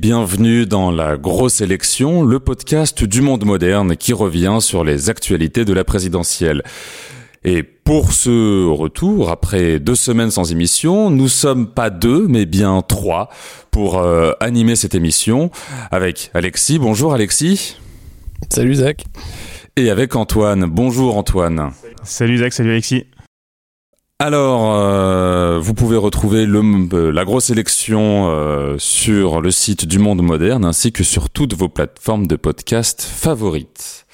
Bienvenue dans la grosse élection, le podcast du monde moderne qui revient sur les actualités de la présidentielle. Et pour ce retour, après deux semaines sans émission, nous sommes pas deux, mais bien trois pour euh, animer cette émission avec Alexis. Bonjour Alexis. Salut Zach. Et avec Antoine. Bonjour Antoine. Salut Zach, salut Alexis. Alors, euh, vous pouvez retrouver euh, la grosse élection euh, sur le site du Monde Moderne ainsi que sur toutes vos plateformes de podcast favorites.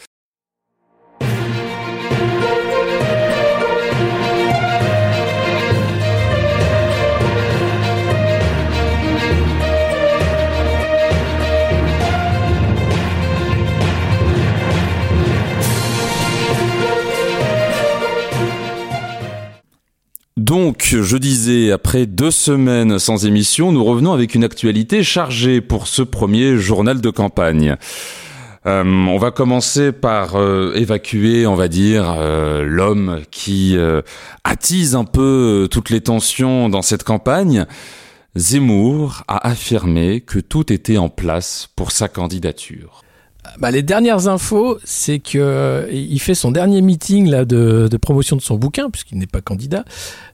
Donc, je disais, après deux semaines sans émission, nous revenons avec une actualité chargée pour ce premier journal de campagne. Euh, on va commencer par euh, évacuer, on va dire, euh, l'homme qui attise un peu toutes les tensions dans cette campagne. Zemmour a affirmé que tout était en place pour sa candidature. Bah, les dernières infos, c'est que euh, il fait son dernier meeting là, de, de promotion de son bouquin, puisqu'il n'est pas candidat,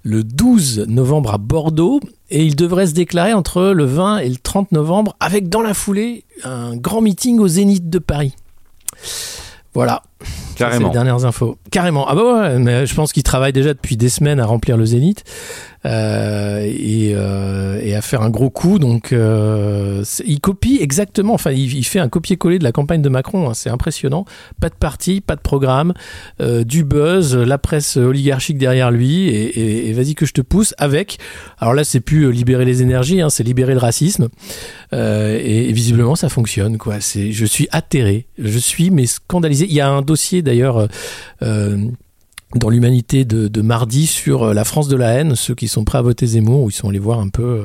le 12 novembre à Bordeaux, et il devrait se déclarer entre le 20 et le 30 novembre, avec dans la foulée un grand meeting au Zénith de Paris. Voilà. Ça, Carrément. les dernières infos. Carrément. Ah bah ouais, mais je pense qu'il travaille déjà depuis des semaines à remplir le Zénith euh, et, euh, et à faire un gros coup. Donc, euh, il copie exactement. Enfin, il, il fait un copier-coller de la campagne de Macron. hein, c'est impressionnant. Pas de parti, pas de programme, du buzz, la presse oligarchique derrière lui. Et, et- et vas-y que je te pousse avec. Alors là, c'est plus libérer les énergies, hein, c'est libérer le racisme. Et, et visiblement, ça fonctionne. Quoi. C'est, je suis atterré. Je suis mais scandalisé. Il y a un dossier d'ailleurs. euh, euh, dans l'humanité de, mardi sur euh, la France de la haine, ceux qui sont prêts à voter Zemmour, où ils sont allés voir un peu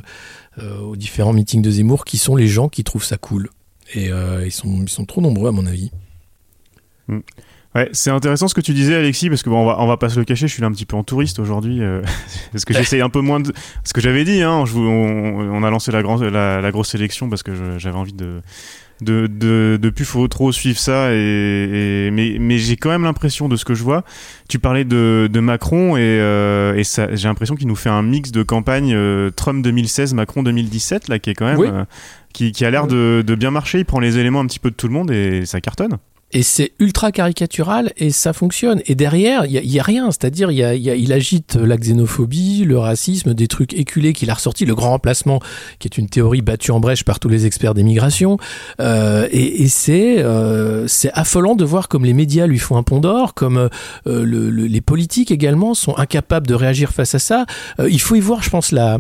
aux différents meetings de Zemmour, qui sont les gens qui trouvent ça cool. Et ils, sont, ils sont trop nombreux à mon avis. Ouais, c'est intéressant ce que tu disais Alexis parce que bon, on va on va pas se le cacher, je suis là un petit peu en touriste aujourd'hui euh, parce que j'essaye un peu moins de ce que j'avais dit hein, je vous- on, on a lancé la grande la, la grosse sélection parce que j'avais envie de de, de, de plus faut trop suivre ça et, et- mais, mais j'ai quand même l'impression de ce que je vois. Tu parlais de, de Macron et, euh, et ça j'ai l'impression qu'il nous fait un mix de campagne euh, Trump 2016 Macron 2017 là qui est quand même Oui. euh, qui, qui a l'air de, de bien marcher. Il prend les éléments un petit peu de tout le monde et ça cartonne Et c'est ultra caricatural et ça fonctionne. Et derrière, il y a, rien. C'est-à-dire, il, y a- il agite la xénophobie, le racisme, des trucs éculés qu'il a ressorti, le grand remplacement, qui est une théorie battue en brèche par tous les experts des migrations. Euh, et euh, c'est affolant de voir comme les médias lui font un pont d'or, comme euh, le- le- les politiques également sont incapables de réagir face à ça. Il faut y voir, je pense, la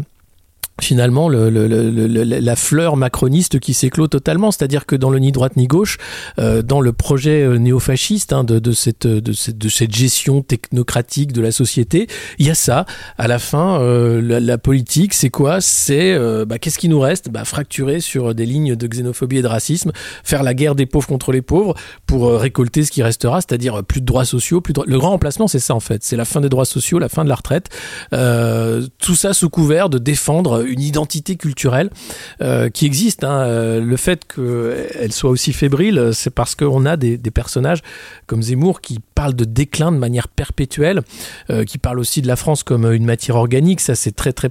finalement le, le- le- le- la fleur macroniste qui s'éclot totalement, c'est-à-dire que dans le ni droite ni gauche, euh, dans le projet euh, néofasciste hein, de, cette, de, cette, gestion technocratique de la société, il y a ça. À la fin, euh, la, politique, c'est quoi? C'est bah, qu'est-ce qui nous reste? Bah, Fracturer sur des lignes de xénophobie et de racisme, faire la guerre des pauvres contre les pauvres pour récolter ce qui restera, c'est-à-dire plus de droits sociaux. Plus. Le grand remplacement, c'est ça en fait. C'est la fin des droits sociaux, la fin de la retraite. Tout ça sous couvert de défendre une identité culturelle euh, qui existe. hein. Euh, Le fait qu'elle soit aussi fébrile, c'est parce qu'on a des, personnages comme Zemmour qui parlent de déclin de manière perpétuelle, euh, qui parlent aussi de la France comme une matière organique. Ça, c'est très très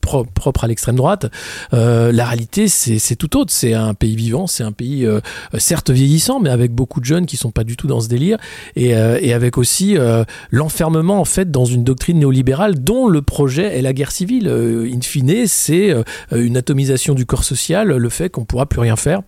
pro- propre à l'extrême droite. Euh, la réalité, c'est tout autre. C'est un pays vivant, c'est un pays euh, certes vieillissant, mais avec beaucoup de jeunes qui sont pas du tout dans ce délire, et, euh, avec aussi euh, l'enfermement en fait dans une doctrine néolibérale dont le projet est la guerre civile. Euh, in fine, c'est euh, une atomisation du corps social, le fait qu'on pourra plus rien faire.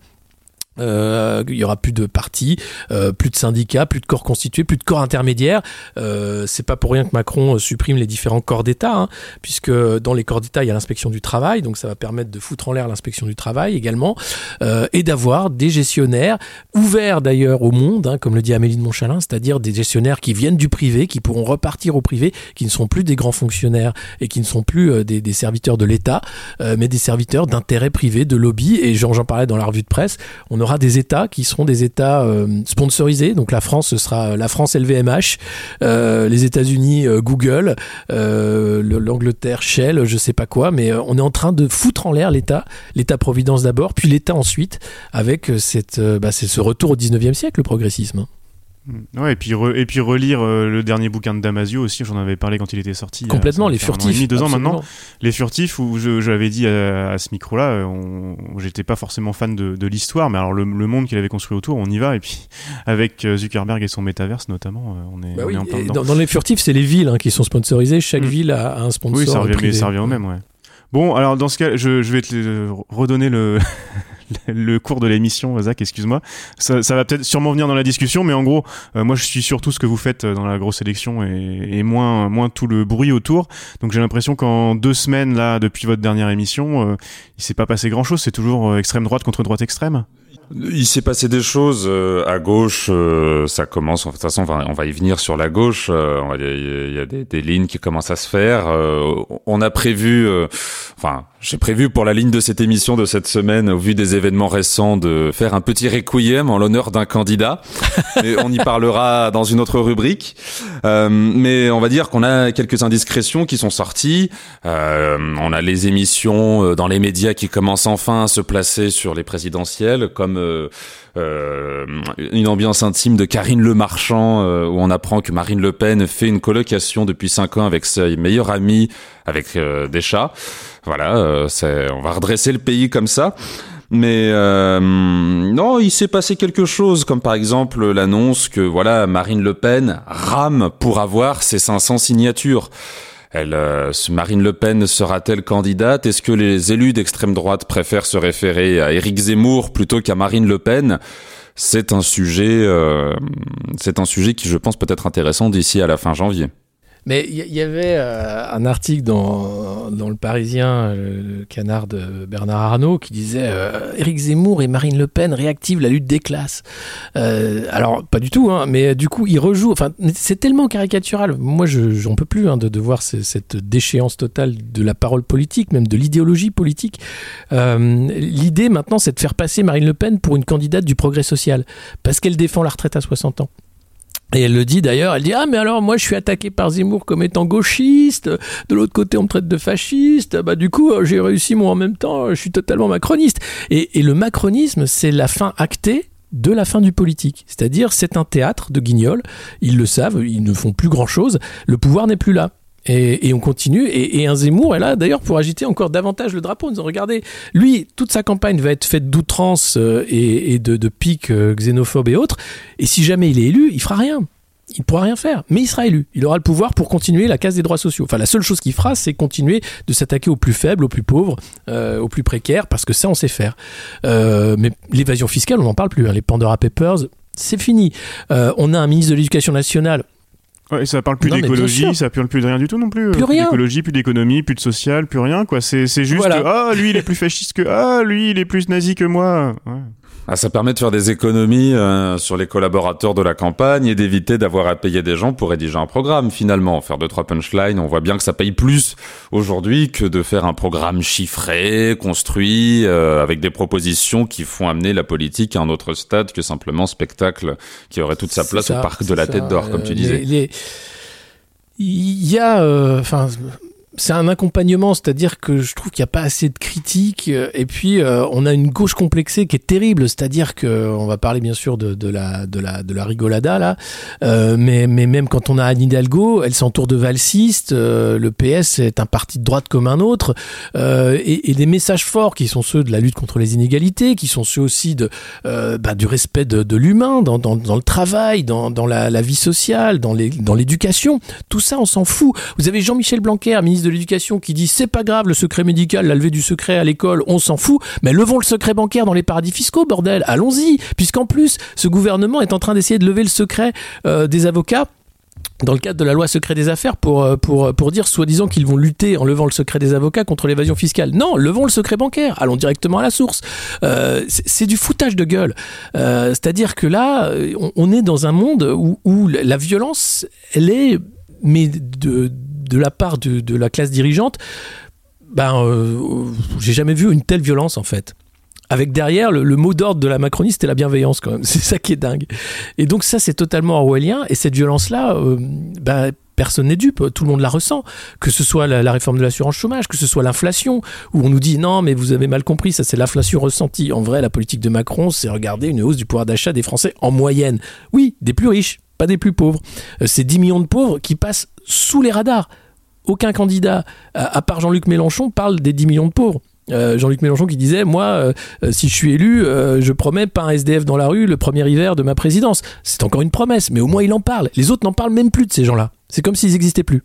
Euh, il y aura plus de partis, euh, plus de syndicats, plus de corps constitués, plus de corps intermédiaires. Euh, c'est pas pour rien que Macron euh, supprime les différents corps d'État, hein, puisque dans les corps d'État il y a l'inspection du travail, donc ça va permettre de foutre en l'air l'inspection du travail également, euh, et d'avoir des gestionnaires ouverts d'ailleurs au monde, hein, comme le dit Amélie de Montchalin, c'est-à-dire des gestionnaires qui viennent du privé, qui pourront repartir au privé, qui ne sont plus des grands fonctionnaires et qui ne sont plus des, serviteurs de l'État, mais des serviteurs d'intérêts privés, de lobby. Et j'en j'en parlais dans la revue de presse. Aura des États qui seront des États sponsorisés. Donc la France, ce sera la France LVMH, les États-Unis Google, l'Angleterre Shell, je sais pas quoi, mais on est en train de foutre en l'air l'État, l'État-providence d'abord, puis l'État ensuite, avec bah, ce retour au 19e siècle, le progressisme. Mm. Ouais, et puis, et puis relire euh, le dernier bouquin de Damasio aussi, j'en avais parlé quand il était sorti. Complètement, les furtifs. deux ans maintenant. Les furtifs, où j'avais dit à, ce micro-là, euh, j'étais pas forcément fan de, l'histoire, mais alors le, monde qu'il avait construit autour, on y va. Et puis avec euh, Zuckerberg et son métaverse notamment, on est, bah en plein dedans. Dans, les furtifs, c'est les villes hein, qui sont sponsorisées. Chaque mm. ville a, un sponsor. Oui, ça revient, ça revient au même, ouais. Bon, alors dans ce cas, je, je vais te redonner le, le cours de l'émission, Zach, excuse-moi. Ça, va peut-être sûrement venir dans la discussion, mais en gros, euh, moi je suis surtout ce que vous faites euh, dans la grosse élection et, moins, moins tout le bruit autour. Donc j'ai l'impression qu'en deux semaines, là, depuis votre dernière émission, euh, il s'est pas passé grand-chose. C'est toujours extrême droite contre droite extrême. Il s'est passé des choses euh, à gauche, euh, ça commence, de toute façon on va, y venir sur la gauche, euh, il y a, des, des, lignes qui commencent à se faire. on a prévu, enfin j'ai prévu pour la ligne de cette émission de cette semaine, au vu des événements récents, de faire un petit requiem en l'honneur d'un candidat. Et on y parlera dans une autre rubrique. mais on va dire qu'on a quelques indiscrétions qui sont sorties. on a les émissions dans les médias qui commencent enfin à se placer sur les présidentielles, comme euh, euh, une ambiance intime de Karine Le Marchand, euh, où on apprend que Marine Le Pen fait une colocation depuis cinq ans avec ses meilleurs amis, avec des chats. Voilà, on va redresser le pays comme ça. Mais non, il s'est passé quelque chose, comme par exemple l'annonce que voilà Marine Le Pen rame pour avoir ses 500 signatures. Elle, euh, Marine Le Pen sera-t-elle candidate? Est-ce que les élus d'extrême droite préfèrent se référer à Éric Zemmour plutôt qu'à Marine Le Pen? C'est un sujet, euh, c'est un sujet qui, je pense, peut être intéressant d'ici à la fin janvier. Mais il y, avait euh, un article dans, dans Le Parisien, le, canard de Bernard Arnault, qui disait euh, Éric Zemmour et Marine Le Pen réactivent la lutte des classes. Euh, alors, pas du tout, hein, mais du coup, ils rejouent. Enfin, c'est tellement caricatural. Moi, je j'en peux plus hein, de, de, voir cette déchéance totale de la parole politique, même de l'idéologie politique. L'idée maintenant, c'est de faire passer Marine Le Pen pour une candidate du progrès social, parce qu'elle défend la retraite à 60 ans. Et elle le dit d'ailleurs, elle dit Ah, mais alors moi je suis attaqué par Zemmour comme étant gauchiste, de l'autre côté on me traite de fasciste, bah du coup j'ai réussi moi en même temps, je suis totalement macroniste. Et, et le macronisme, c'est la fin actée de la fin du politique. C'est-à-dire, c'est un théâtre de guignols, ils le savent, ils ne font plus grand-chose, le pouvoir n'est plus là. Et, on continue. Et, un Zemmour est là, d'ailleurs, pour agiter encore davantage le drapeau. Nous regardez, lui, toute sa campagne va être faite d'outrance euh, et, de, de piques euh, xénophobes et autres. Et si jamais il est élu, il fera rien. Il ne pourra rien faire, mais il sera élu. Il aura le pouvoir pour continuer la case des droits sociaux. Enfin, la seule chose qu'il fera, c'est continuer de s'attaquer aux plus faibles, aux plus pauvres, euh, aux plus précaires, parce que ça, on sait faire. mais l'évasion fiscale, on n'en parle plus. Hein. Les Pandora Papers, c'est fini. on a un ministre de l'Éducation nationale Ouais, ça parle plus d'écologie, ça parle plus de rien du tout non plus. Plus, rien. D'écologie, plus d'économie, plus de social, plus rien quoi. C'est juste ah lui il est plus fasciste que ah lui il est plus nazi que moi. Ouais. Ah, ça permet de faire des économies euh, sur les collaborateurs de la campagne et d'éviter d'avoir à payer des gens pour rédiger un programme finalement. Faire deux trois punchlines, on voit bien que ça paye plus aujourd'hui que de faire un programme chiffré, construit, euh, avec des propositions qui font amener la politique à un autre stade que simplement spectacle qui aurait toute sa place au parc de la Tête d'Or, comme tu euh, disais. Il y a, enfin c'est un accompagnement, c'est-à-dire que je trouve qu'il n'y a pas assez de critiques euh, et puis euh, on a une gauche complexée qui est terrible, c'est-à-dire que on va parler bien sûr de, de, la de la de la rigolada là, euh, mais mais même quand on a Anne Hidalgo, elle s'entoure de valsistes, le PS est un parti de droite comme un autre et, des messages forts qui sont ceux de la lutte contre les inégalités, qui sont ceux aussi de bah, du respect de, l'humain dans, dans, dans, le travail, dans, dans la, la vie sociale, dans les dans l'éducation, tout ça on s'en fout. Vous avez Jean-Michel Blanquer, ministre de l'éducation qui dit c'est pas grave le secret médical, la levée du secret à l'école, on s'en fout, mais levons le secret bancaire dans les paradis fiscaux, bordel, allons-y, puisqu'en plus ce gouvernement est en train d'essayer de lever le secret euh, des avocats dans le cadre de la loi secret des affaires pour, euh, pour, pour dire soi-disant qu'ils vont lutter en levant le secret des avocats contre l'évasion fiscale. Non, levons le secret bancaire, allons directement à la source. Euh, c'est du foutage de gueule. C'est-à-dire que là, on, on, est dans un monde où, où la violence, elle est mais de, de la part de, la classe dirigeante, ben, euh, j'ai jamais vu une telle violence en fait. avec derrière le, mot d'ordre de la Macronie, c'était la bienveillance quand même. C'est ça qui est dingue. Et donc ça, c'est totalement orwellien. Et cette violence-là, euh, bah, personne n'est dupe, tout le monde la ressent. Que ce soit la, réforme de l'assurance chômage, que ce soit l'inflation, où on nous dit non, mais vous avez mal compris, ça c'est l'inflation ressentie. En vrai, la politique de Macron, c'est regarder une hausse du pouvoir d'achat des Français en moyenne. Oui, des plus riches, pas des plus pauvres. Euh, c'est 10 millions de pauvres qui passent sous les radars. Aucun candidat, à part Jean-Luc Mélenchon, parle des 10 millions de pauvres. Euh, Jean-Luc Mélenchon qui disait moi euh, si je suis élu je promets pas un SDF dans la rue le premier hiver de ma présidence c'est encore une promesse mais au moins il en parle les autres n'en parlent même plus de ces gens-là c'est comme s'ils n'existaient plus.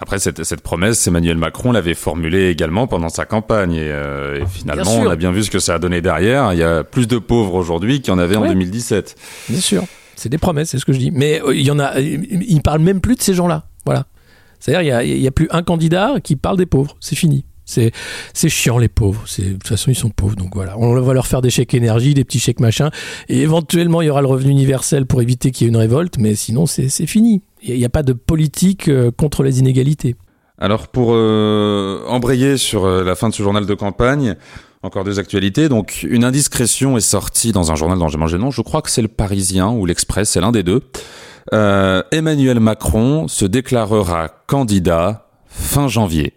Après, cette, cette, promesse, Emmanuel Macron l'avait formulée également pendant sa campagne. Et, euh, finalement, on a bien vu ce que ça a donné derrière. Il y a plus de pauvres aujourd'hui qu'il y en avait en 2017. Bien sûr. C'est des promesses, c'est ce que je dis. Mais euh, il y en a, il parle même plus de ces gens-là. C'est-à-dire, il n'y a, plus un candidat qui parle des pauvres. C'est fini. C'est, chiant les pauvres. De toute façon, ils sont pauvres. Donc voilà, on va leur faire des chèques énergie, des petits chèques machin. Et éventuellement, il y aura le revenu universel pour éviter qu'il y ait une révolte. Mais sinon, c'est, c'est fini. Il n'y a pas de politique euh, contre les inégalités. Alors pour euh, embrayer sur euh, la fin de ce journal de campagne, encore deux actualités. Donc une indiscrétion est sortie dans un journal dont j'ai mangé le nom. Je crois que c'est le Parisien ou l'Express, c'est l'un des deux. Emmanuel Macron se déclarera candidat fin janvier.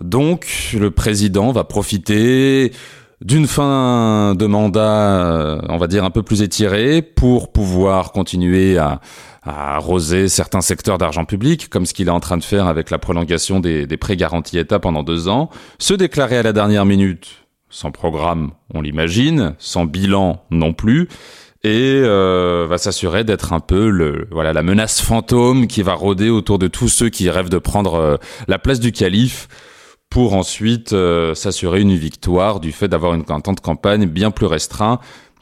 Donc le président va profiter d'une fin de mandat, on va dire un peu plus étirée, pour pouvoir continuer à arroser certains secteurs d'argent public, comme ce qu'il est en train de faire avec la prolongation des, prêts garantis État pendant deux ans, se déclarer à la dernière minute, sans programme, on l'imagine, sans bilan non plus, et euh, va s'assurer d'être un peu le voilà la menace fantôme qui va rôder autour de tous ceux qui rêvent de prendre euh, la place du calife pour ensuite euh, s'assurer une victoire du fait d'avoir une, un temps de campagne bien plus restreint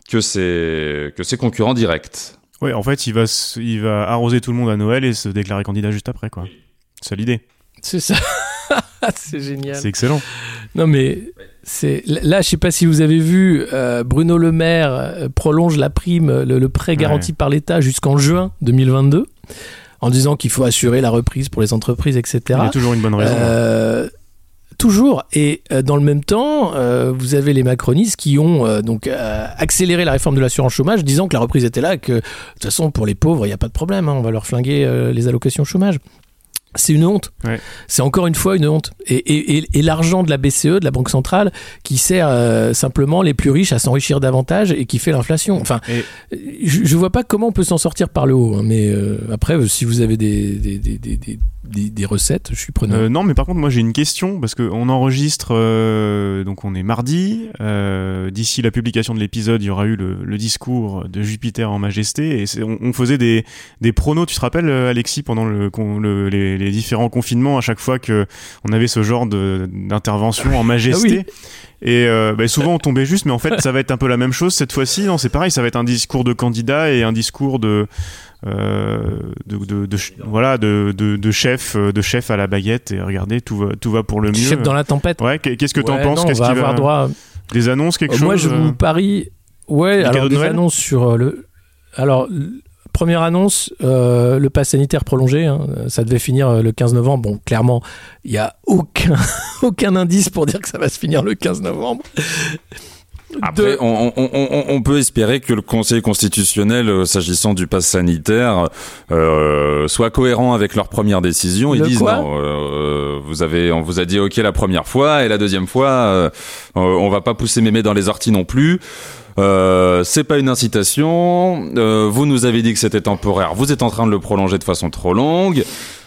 que ses que ses concurrents directs. Oui, en fait, il va, il va arroser tout le monde à Noël et se déclarer candidat juste après, quoi. C'est l'idée. C'est ça. c'est génial. C'est excellent. Non, mais là, je sais pas si vous avez vu, euh, Bruno Le Maire euh, prolonge la prime, le, prêt garanti par l'État jusqu'en juin 2022, en disant qu'il faut assurer la reprise pour les entreprises, etc. Il y a toujours une bonne raison. Euh, Toujours. Et euh, dans le même temps, euh, vous avez les macronistes qui ont euh, donc accéléré la réforme de l'assurance chômage, disant que la reprise était là, que de toute façon pour les pauvres, il n'y a pas de problème, hein, on va leur flinguer les allocations chômage. C'est une honte. C'est encore une fois une honte. Et, et, l'argent de la BCE, de la Banque centrale, qui sert euh, simplement les plus riches à s'enrichir davantage et qui fait l'inflation. Enfin, je, ne vois pas comment on peut s'en sortir par le haut. Hein, mais euh, après, si vous avez des, des, des, des, des recettes, je suis preneur. Euh, non, mais par contre, moi j'ai une question parce qu'on enregistre, donc on est mardi. D'ici la publication de l'épisode, il y aura eu le, le, discours de Jupiter en majesté. Et on, on, faisait des, des pronos, tu te rappelles, Alexis, pendant le, le les les différents confinements à chaque fois que on avait ce genre d'intervention en majesté. Ah et euh, bah, souvent on tombait juste, mais en fait ça va être un peu la même chose cette fois-ci. Non, c'est pareil, ça va être un discours de candidat et un discours de euh, de, voilà de, de, chef de chef à la baguette. Et regardez, tout va tout va pour le mieux. Chef dans la tempête. Ouais. Qu'est-ce que tu en penses? Qu'est-ce va avoir droit des annonces quelque chose Moi je vous parie. Ouais, alors des annonces sur le. Alors Première annonce, euh, le pass sanitaire prolongé, hein, ça devait finir euh, le 15 novembre. Bon, clairement, il n'y a aucun, aucun indice pour dire que ça va se finir le 15 novembre. Après, on, peut espérer que le Conseil constitutionnel, euh, s'agissant du pass sanitaire, soit cohérent avec leur première décision. Ils disent non, vous avez, on vous a dit ok la première fois et la deuxième fois, on va pas pousser mémé dans les orties non plus. Euh, c'est pas une incitation. Euh, vous nous avez dit que c'était temporaire. Vous êtes en train de le prolonger de façon trop longue.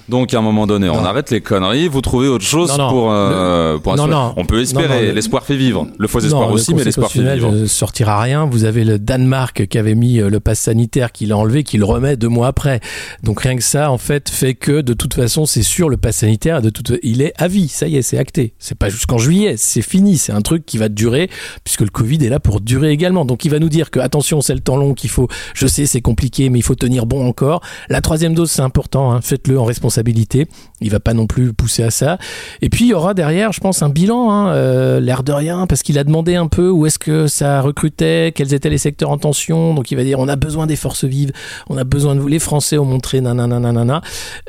Donc à un moment donné, on arrête les conneries, vous trouvez autre chose pour, euh, pour non, non. On peut espérer, l'espoir fait vivre. Le faux espoir aussi, mais l'espoir fait vivre. ne sortira rien. Vous avez le Danemark qui avait mis euh, le pass sanitaire, qui l'a enlevé, qui le remet deux mois après. Donc rien que ça, en fait, fait que de toute façon, c'est sûr, le pass sanitaire, de toute, il est à vie. Ça y est, c'est acté. C'est pas jusqu'en juillet, c'est fini. C'est un truc qui va durer, puisque le Covid est là pour durer également. Donc il va nous dire que attention, c'est le temps long qu'il faut. Je sais, c'est compliqué, mais il faut tenir bon encore. La troisième dose, c'est important. Hein. Faites-le en responsabilité responsabilité. Il va pas non plus pousser à ça. Et puis il y aura derrière, je pense, un bilan, hein, euh, l'air de rien, parce qu'il a demandé un peu où est-ce que ça recrutait, quels étaient les secteurs en tension. Donc il va dire on a besoin des forces vives, on a besoin de vous. Les Français ont montré nanana, nanana,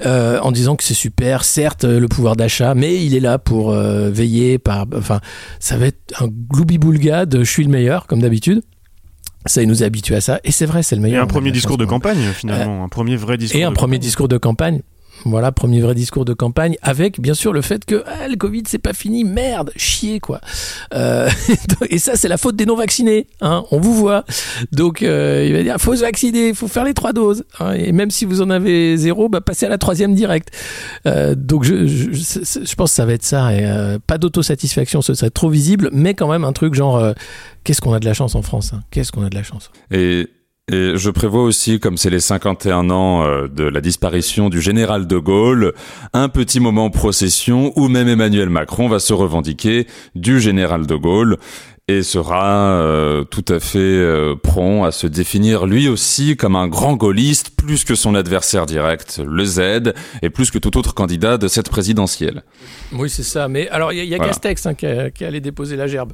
euh, en disant que c'est super, certes le pouvoir d'achat, mais il est là pour euh, veiller par. Enfin, ça va être un gloubi-boulga de je suis le meilleur, comme d'habitude. Ça, il nous a habitués à ça. Et c'est vrai, c'est le Et meilleur. un premier discours de campagne, finalement. un premier vrai discours. Et un de premier campagne. discours de campagne. Voilà, premier vrai discours de campagne, avec bien sûr le fait que ah, le Covid c'est pas fini, merde, chier quoi. Euh, et ça c'est la faute des non vaccinés, hein, on vous voit. Donc euh, il va dire faut se vacciner, faut faire les trois doses. hein, et même si vous en avez zéro, bah, passez à la troisième direct. Euh, donc je, je, je- pense que ça va être ça. Et, pas d'autosatisfaction, ce serait trop visible, mais quand même un truc genre qu'est-ce qu'on a de la chance en France, hein, qu'est-ce qu'on a de la chance? Et, et je prévois aussi, comme c'est les 51 ans euh, de la disparition du général de Gaulle, un petit moment procession où même Emmanuel Macron va se revendiquer du général de Gaulle et sera euh, tout à fait euh, prompt à se définir lui aussi comme un grand gaulliste, plus que son adversaire direct, le Z, et plus que tout autre candidat de cette présidentielle. Oui, c'est ça. Mais alors, il y a, y a Voilà. Castex hein, qui, allait déposer la gerbe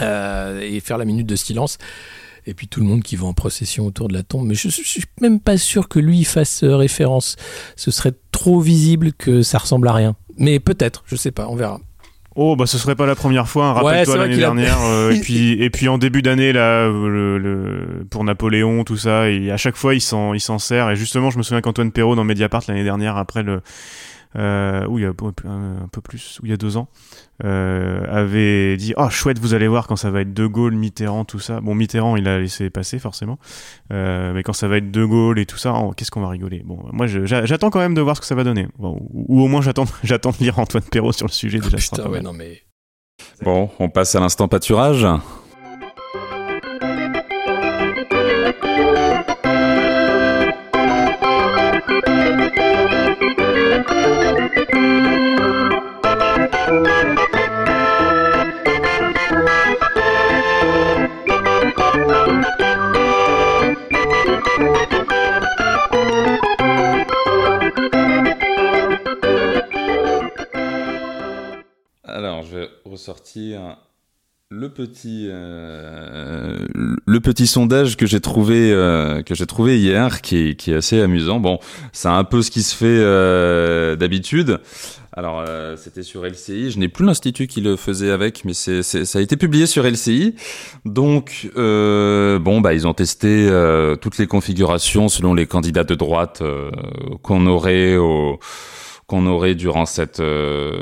euh, et faire la minute de silence. Et puis tout le monde qui va en procession autour de la tombe. Mais je, je suis même pas sûr que lui fasse euh, référence. Ce serait trop visible que ça ressemble à rien. Mais peut-être, je sais pas, on verra. Oh, bah ce serait pas la première fois. hein. Rappelle-toi l'année a- dernière. euh, et puis et puis en début d'année là, le, le- pour Napoléon, tout ça. Et à chaque fois, il s'en il s'en sert. Et justement, je me souviens qu'Antoine Perrault dans Mediapart l'année dernière, après le euh, où il y a un peu plus, où il y a deux ans, euh, avait dit oh chouette, vous allez voir quand ça va être De Gaulle, Mitterrand, tout ça. Bon, Mitterrand, il a laissé passer forcément. Euh, mais quand ça va être De Gaulle et tout ça, oh, qu'est-ce qu'on va rigoler. Bon, moi, j'attends quand même de voir ce que ça va donner. Bon, ou, ou au moins, j'attends j'attends de lire Antoine Perrault sur le sujet déjà. Putain, ouais, non, mais. Bon, on passe à l'instant pâturage. Ressortir le petit euh, le petit sondage que j'ai trouvé euh, que j'ai trouvé hier, qui est, assez amusant. Bon, c'est un peu ce qui se fait euh, d'habitude. Alors, c'était sur LCI. Je n'ai plus l'institut qui le faisait avec, mais ça a été publié sur LCI. Donc, bon, bah, ils ont testé toutes les configurations selon les candidats de droite qu'on aurait au qu'on aurait durant cette euh,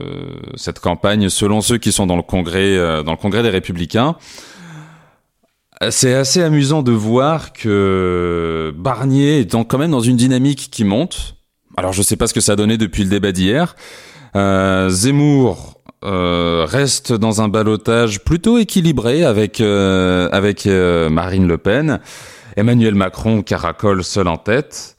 cette campagne, selon ceux qui sont dans le congrès euh, dans le congrès des Républicains. C'est assez amusant de voir que Barnier est quand même dans une dynamique qui monte. Alors je sais pas ce que ça a donné depuis le débat d'hier. Euh, Zemmour euh, reste dans un ballottage plutôt équilibré avec avec Marine Le Pen. Emmanuel Macron caracole seul en tête.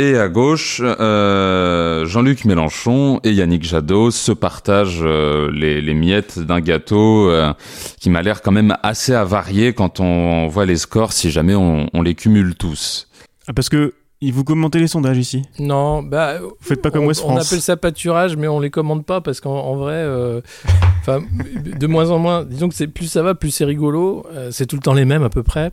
Et à gauche, euh, Jean-Luc Mélenchon et Yannick Jadot se partagent euh, les, miettes d'un gâteau euh, qui m'a l'air quand même assez avarié quand on voit les scores, si jamais on, on les cumule tous. Parce que il vous commentez les sondages ici. Non, bah. Faites pas comme on, West on France. appelle ça pâturage, mais on les commande pas parce qu'en en vrai, euh, de moins en moins. Disons que c'est plus ça va, plus c'est rigolo. euh, c'est tout le temps les mêmes à peu près.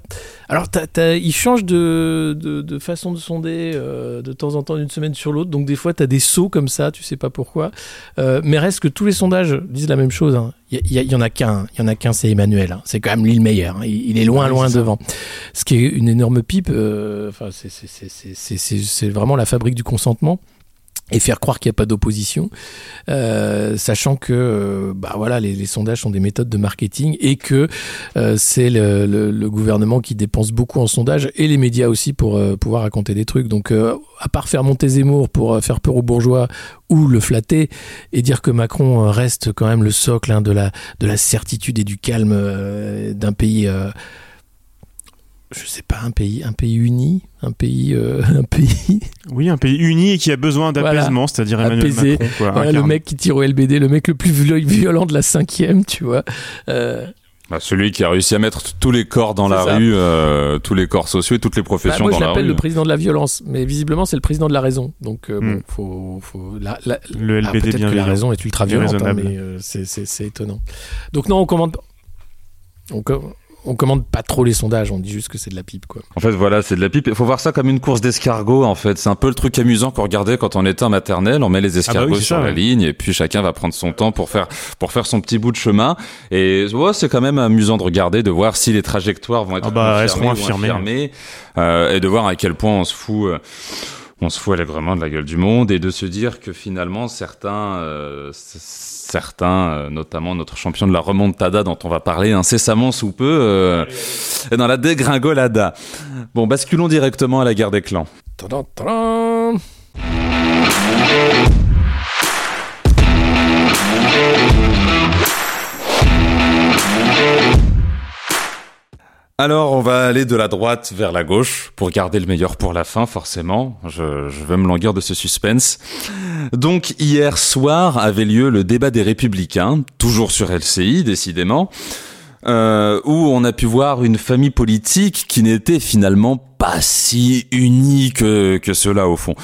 Alors, t'as- t'as- ils changent de, de, de façon de sonder euh, de temps en temps d'une semaine sur l'autre. Donc des fois, t'as des sauts comme ça, tu sais pas pourquoi. Euh, mais reste que tous les sondages disent la même chose. hein. Il y, en a qu'un, il y en a qu'un, c'est Emmanuel. hein. C'est quand même lui le meilleur. hein. Il, il est loin, Ouais, loin devant. Ce qui est une énorme pipe. euh, Enfin, c'est vraiment la fabrique du consentement et faire croire qu'il n'y a pas d'opposition, euh, sachant que euh, bah voilà les, sondages sont des méthodes de marketing et que euh, c'est le, gouvernement qui dépense beaucoup en sondages et les médias aussi pour pouvoir raconter des trucs. Donc à part faire monter Zemmour pour faire peur aux bourgeois ou le flatter et dire que Macron reste quand même le socle hein, de la de la certitude et du calme d'un pays. Je sais pas un pays un pays uni un pays euh, un pays Oui, un pays uni et qui a besoin d'apaisement, c'est-à-dire Emmanuel Apaisé. Macron. Quoi, Voilà, le mec qui tire au LBD, le mec le plus viol- violent de la cinquième, tu vois. Euh, Bah, celui qui a réussi à mettre tous les corps dans la rue, euh, tous les corps sociaux et toutes les professions bah, moi, dans la rue. je l'appelle le président de la violence, mais visiblement c'est le président de la raison. Donc euh, bon, hmm. faut, faut la, la, le LBD ah, bien que la raison est ultra violente, hein, mais euh, c'est étonnant. Donc non, on commande. On, on commande pas trop les sondages, on dit juste que c'est de la pipe, quoi. En fait, voilà, c'est de la pipe. Il faut voir ça comme une course d'escargots, en fait. C'est un peu le truc amusant qu'on regardait quand on était en maternelle. On met les ah bah escargots sur la ligne et puis chacun va prendre son temps pour faire, pour faire son petit bout de chemin. Et ouais, c'est quand même amusant de regarder, de voir si les trajectoires vont être ah bah, affirmées, euh, et de voir à quel point on se fout. Euh, on se fout allègrement de la gueule du monde et de se dire que finalement certains euh, certains, euh, notamment notre champion de la remontada dont on va parler incessamment sous peu, euh, dans la dégringolada. Bon, basculons directement à la guerre des clans. Alors, on va aller de la droite vers la gauche pour garder le meilleur pour la fin, forcément. Je, je vais me languir de ce suspense. Donc, hier soir avait lieu le débat des Républicains, toujours sur LCI, décidément, euh, où on a pu voir une famille politique qui n'était finalement pas si unie que, que cela, au fond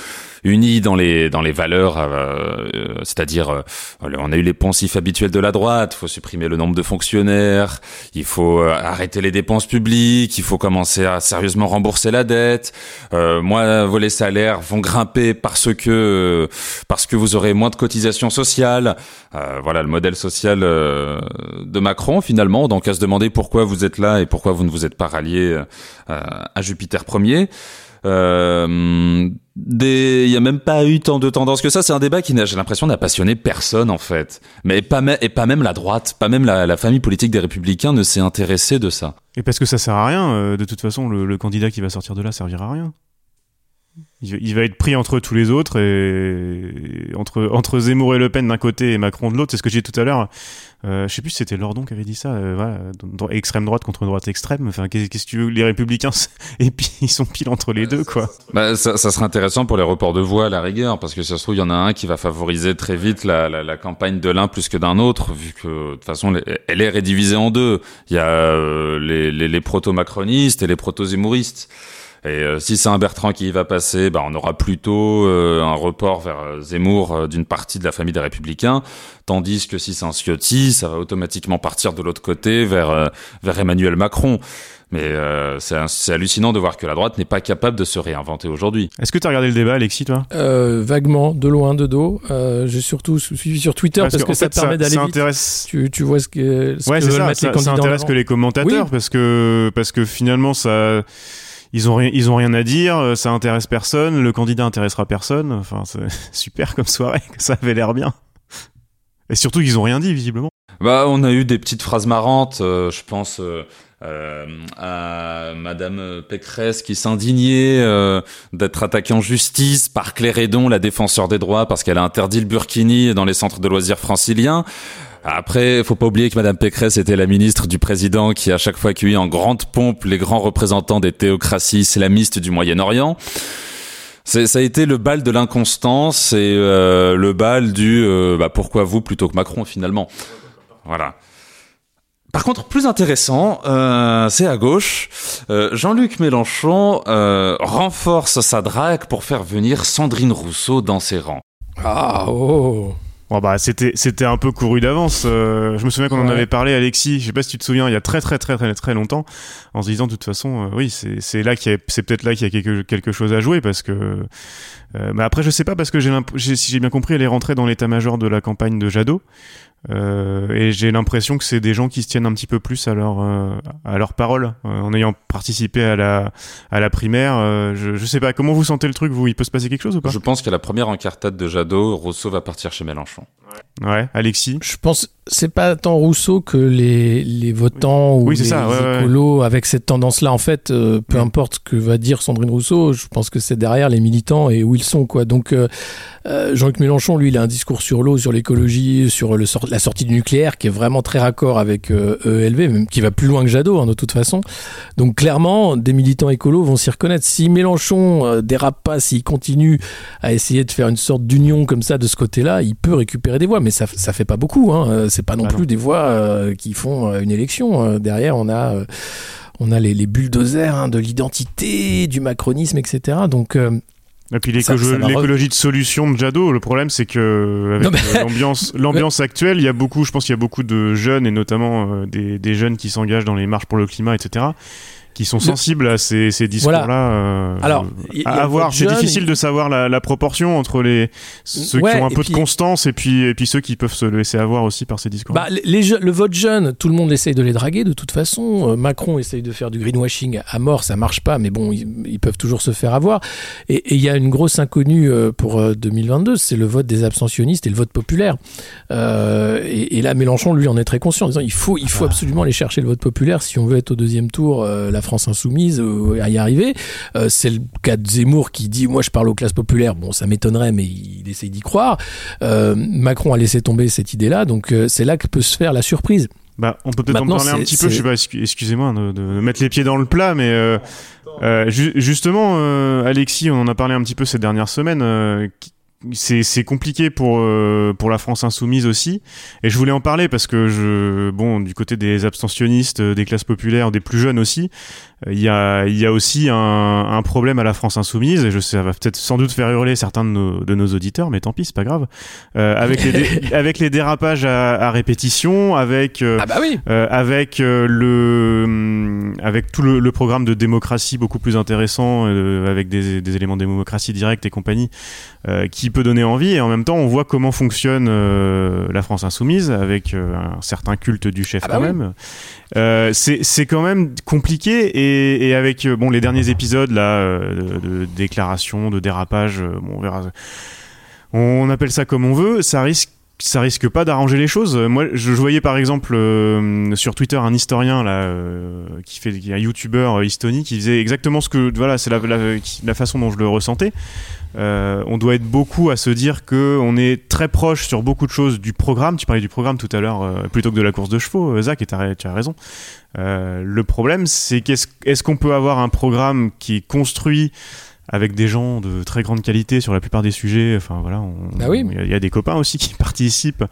unis dans les dans les valeurs, euh, euh, c'est-à-dire euh, on a eu les poncifs habituels de la droite, il faut supprimer le nombre de fonctionnaires, il faut arrêter les dépenses publiques, il faut commencer à sérieusement rembourser la dette. moi, vos les salaires vont grimper parce que parce que vous aurez moins de cotisations sociales. voilà le modèle social de Macron finalement. Donc à se demander pourquoi vous êtes là et pourquoi vous ne vous êtes pas rallié à Jupiter Ier. Euh, il y a même pas eu tant de tendances que ça. C'est un débat qui, j'ai l'impression, n'a passionné personne en fait. Mais pas, et pas même la droite, pas même la, famille politique des Républicains ne s'est intéressée de ça. Et parce que ça sert à rien. Euh, de toute façon, le, candidat qui va sortir de là servira à rien il va être pris entre tous les autres et entre entre Zemmour et Le Pen d'un côté et Macron de l'autre. C'est ce que j'ai dit tout à l'heure. Euh, je sais plus si c'était Lordon qui avait dit ça. Euh, voilà, extrême droite contre droite extrême. Enfin, qu'est-ce que tu veux Les Républicains et puis ils sont pile entre les deux, quoi. Bah, ça, ça serait intéressant pour les reports de voix à la rigueur, parce que ça se trouve il y en a un qui va favoriser très vite la, la, la campagne de l'un plus que d'un autre, vu que de toute façon elle est divisée en deux. Il y a euh, les, les, les proto-macronistes et les proto-zémouristes. Et euh, si c'est un Bertrand qui y va passer, bah, on aura plutôt euh, un report vers euh, Zemmour d'une partie de la famille des Républicains, tandis que si c'est un Ciotti, ça va automatiquement partir de l'autre côté vers vers Emmanuel Macron. Mais c'est hallucinant de voir que la droite n'est pas capable de se réinventer aujourd'hui. Est-ce que tu as regardé le débat, Alexis, toi? Vaguement, de loin, de dos. J'ai surtout suivi sur Twitter parce, que ça permet d'aller vite. Intéresse... Tu, tu, vois ce que, ce ouais, que veulent ça, mettre ça, les candidats. Ça intéresse que les commentateurs parce que parce que finalement ça ils ont ils ont rien à dire, euh, ça intéresse personne, le candidat intéressera personne. Enfin, c'est super comme soirée, ça avait l'air bien. Et surtout qu'ils ont rien dit visiblement. Bah, on a eu des petites phrases marrantes, euh, je pense. Euh, euh, à Madame Pécresse qui s'indignait euh, d'être attaquée en justice par Claire Edon, la défenseur des droits, parce qu'elle a interdit le burkini dans les centres de loisirs franciliens. Après, faut pas oublier que Madame Pécresse était la ministre du président qui à chaque fois accueilli en grande pompe les grands représentants des théocraties islamistes du Moyen-Orient. Ça a été le bal de l'inconstance et euh, le bal du euh, bah, pourquoi vous plutôt que Macron finalement. Voilà. Par contre, plus intéressant, euh, c'est à gauche. Jean-Luc Mélenchon renforce sa drague pour faire venir Sandrine Rousseau dans ses rangs. Ah oh bah, c'était, c'était un peu couru d'avance. Euh, je me souviens qu'on en avait parlé, Alexis. Je sais pas si tu te souviens, il y a très très très très très longtemps, en se disant de toute façon, euh, oui, c'est, c'est là qu'il c'est peut-être là qu'il y a quelque, quelque chose à jouer parce que. Euh, mais après, je sais pas parce que j'ai, si j'ai bien compris, elle est rentrée dans l'état-major de la campagne de Jadot. Euh, et j'ai l'impression que c'est des gens qui se tiennent un petit peu plus à leur euh, à leur parole euh, en ayant participé à la à la primaire. Je, je, sais pas comment vous sentez le truc. Vous, il peut se passer quelque chose ou pas? Je pense qu'à la première encartade de Jadot, Rousseau va partir chez Mélenchon. Ouais, Alexis? Je pense c'est pas tant Rousseau que les, les votants ou les écolos avec cette tendance-là. En fait, peu importe ce que va dire Sandrine Rousseau, je pense que c'est derrière les militants et où ils sont quoi. Donc Jean-Luc Mélenchon, lui, il a un discours sur l'eau, sur l'écologie, sur le sort la sortie du nucléaire qui est vraiment très raccord avec ELV, euh, e même qui va plus loin que Jadot hein, de toute façon. Donc clairement, des militants écolos vont s'y reconnaître. Si Mélenchon euh, dérape pas, s'il continue à essayer de faire une sorte d'union comme ça de ce côté-là, il peut récupérer des voix, mais ça ça fait pas beaucoup. Hein. C'est pas non plus des voix qui font une élection. derrière, on a on a les, les bulldozers hein, de l'identité, du macronisme, etc. Donc et puis l'écologie de solution de Jadot, le problème c'est que avec l'ambiance, l'ambiance actuelle, il y a beaucoup, je pense qu'il y a beaucoup de jeunes et notamment des, des, jeunes qui s'engagent dans les marches pour le climat, etc qui sont sensibles à ces, ces discours-là. Euh, Alors, à avoir, c'est difficile de savoir la, la, proportion entre les ceux qui ont un peu de constance et puis et puis ceux qui peuvent se laisser avoir aussi par ces discours. Bah, les, le vote jeune, tout le monde essaye de les draguer de toute façon. Euh, Macron essaye de faire du greenwashing à mort, ça marche pas, mais bon, ils, peuvent toujours se faire avoir. Et il y a une grosse inconnue euh, pour 2022, c'est le vote des abstentionnistes et le vote populaire. Et, et, là, Mélenchon, lui, en est très conscient, en disant il faut il faut ah. absolument aller chercher le vote populaire si on veut être au deuxième tour. la France insoumise euh, à y arriver. Euh, c'est le cas de Zemmour qui dit moi je parle aux classes populaires. Bon, ça m'étonnerait, mais il essaye d'y croire. Euh, Macron a laissé tomber cette idée-là, donc c'est là que peut se faire la surprise. Bah, on peut peut-être en parler un petit peu. Je sais pas, excusez-moi de, mettre les pieds dans le plat, mais justement, Alexis, on en a parlé un petit peu ces dernières semaines c'est compliqué pour euh, pour la France insoumise aussi. Et je voulais en parler parce que je bon du côté des abstentionnistes euh, des classes populaires des plus jeunes aussi il y a il y a aussi un, un problème à la France insoumise. Et je sais ça va peut-être sans doute faire hurler certains de nos de nos auditeurs mais tant pis c'est pas grave. Euh, avec les avec les dérapages à, à répétition avec euh, ah bah oui. avec le hum, avec tout le, le, programme de démocratie beaucoup plus intéressant avec des, des éléments de démocratie directe et compagnie qui peut donner envie et en même temps on voit comment fonctionne euh, la France insoumise avec euh, un certain culte du chef ah bah quand même. Euh, c'est quand même compliqué et, et avec bon les derniers épisodes là de, de déclaration, de dérapage, bon, on verra. On appelle ça comme on veut, ça risque ça risque pas d'arranger les choses. Moi, je, voyais par exemple sur Twitter un historien là qui fait un youtubeur Histony qui disait exactement ce que voilà, c'est la, façon dont je le ressentais. Euh, on doit être beaucoup à se dire que on est très proche sur beaucoup de choses du programme. Tu parlais du programme tout à l'heure euh, plutôt que de la course de chevaux, euh, Zach, et tu as, raison. le problème, c'est qu'est-ce est-ce qu'on peut avoir un programme qui est construit avec des gens de très grande qualité sur la plupart des sujets. Enfin voilà, bah oui. il y, a des copains aussi qui participent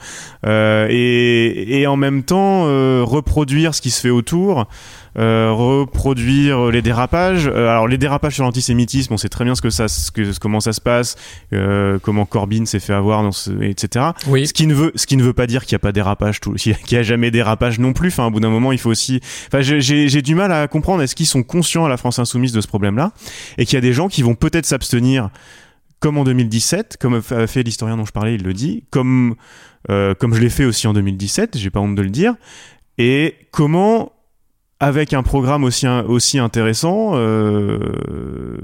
et, et, en même temps reproduire ce qui se fait autour. Euh, reproduire les dérapages. Euh, alors les dérapages sur l'antisémitisme, on sait très bien ce que ça, ce que, comment ça se passe, euh, comment Corbyn s'est fait avoir, dans ce, etc. Oui. Ce qui ne veut, ce qui ne veut pas dire qu'il n'y a pas dérapage, qu'il n'y a jamais dérapage non plus. Enfin, au bout d'un moment, il faut aussi. Enfin, j'ai du mal à comprendre. Est-ce qu'ils sont conscients à la France insoumise de ce problème-là et qu'il y a des gens qui vont peut-être s'abstenir comme en 2017, comme a fait l'historien dont je parlais, il le dit, comme euh, comme je l'ai fait aussi en 2017, j'ai pas honte de le dire. Et comment avec un programme aussi, aussi intéressant, euh,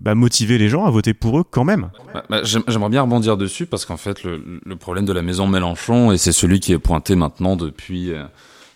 bah, motiver les gens à voter pour eux quand même. Bah, bah, J'aimerais bien rebondir dessus parce qu'en fait, le, le, problème de la maison Mélenchon, et c'est celui qui est pointé maintenant depuis...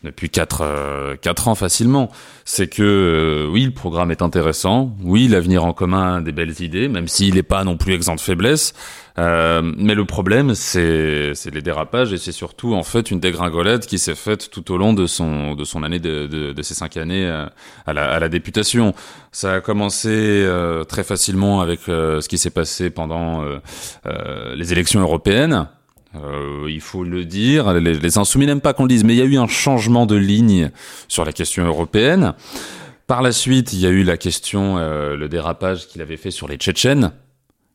Euh, depuis 4 euh, quatre ans facilement, c'est que euh, oui, le programme est intéressant, oui, l'avenir en commun des belles idées, même s'il n'est pas non plus exempt de faiblesse. Euh, mais le problème, c'est les dérapages et c'est surtout en fait une dégringolade qui s'est faite tout au long de son de son année de, de, de cinq années euh, à la, à la députation. Ça a commencé euh, très facilement avec ce qui s'est passé pendant les élections européennes euh, il faut le dire, les, les insoumis n'aiment pas qu'on le dise, mais il y a eu un changement de ligne sur la question européenne. Par la suite, il y a eu la question, euh, le dérapage qu'il avait fait sur les Tchétchènes.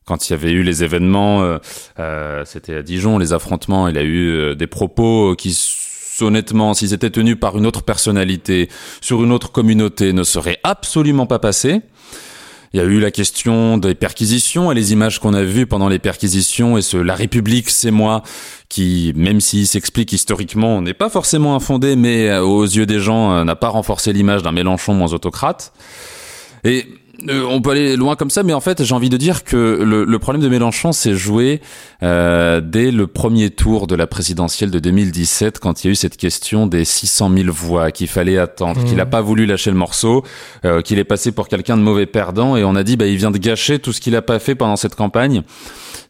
Quand il y avait eu les événements, euh, c'était à Dijon, les affrontements, il a eu des propos qui, honnêtement, s'ils étaient tenus par une autre personnalité, sur une autre communauté, ne seraient absolument pas passés. Il y a eu la question des perquisitions et les images qu'on a vues pendant les perquisitions et ce La République, c'est moi, qui, même s'il s'explique historiquement, n'est pas forcément infondé, mais euh, aux yeux des gens, euh, n'a pas renforcé l'image d'un Mélenchon moins autocrate. Et euh, on peut aller loin comme ça, mais en fait, j'ai envie de dire que le, le problème de Mélenchon s'est joué euh, dès le premier tour de la présidentielle de 2017, quand il y a eu cette question des 600 000 voix qu'il fallait attendre, qu'il n'a mmh. pas voulu lâcher le morceau, euh, qu'il est passé pour quelqu'un de mauvais perdant, et on a dit, bah, il vient de gâcher tout ce qu'il a pas fait pendant cette campagne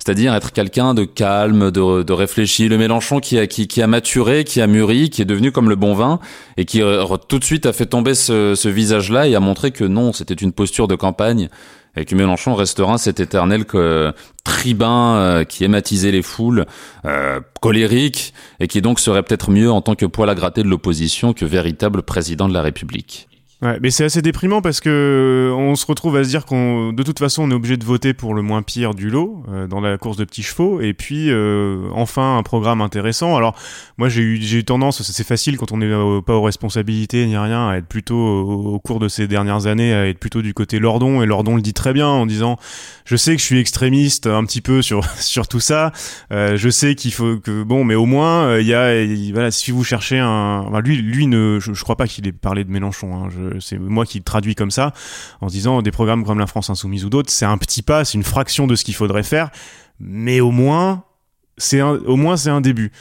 c'est-à-dire être quelqu'un de calme, de, de, réfléchi. Le Mélenchon qui a, qui, qui, a maturé, qui a mûri, qui est devenu comme le bon vin et qui tout de suite a fait tomber ce, ce visage-là et a montré que non, c'était une posture de campagne et que Mélenchon restera cet éternel que, tribun euh, qui hématisait les foules, euh, colérique, et qui donc serait peut-être mieux en tant que poil à gratter de l'opposition que véritable président de la République. Ouais, mais c'est assez déprimant parce que on se retrouve à se dire qu'on, de toute façon, on est obligé de voter pour le moins pire du lot euh, dans la course de petits chevaux, et puis euh, enfin un programme intéressant. Alors moi j'ai eu j'ai eu tendance, c'est facile quand on n'est pas aux responsabilités ni rien, à être plutôt au, cours de ces dernières années à être plutôt du côté Lordon, et Lordon le dit très bien en disant je sais que je suis extrémiste un petit peu sur sur tout ça, euh, je sais qu'il faut que bon, mais au moins il y a voilà si vous cherchez un, enfin, lui lui ne je, je crois pas qu'il ait parlé de Mélenchon. Hein, je, c'est moi qui traduis comme ça, en disant des programmes comme la France Insoumise ou d'autres, c'est un petit pas, c'est une fraction de ce qu'il faudrait faire, mais au moins, c'est au moins c'est un début.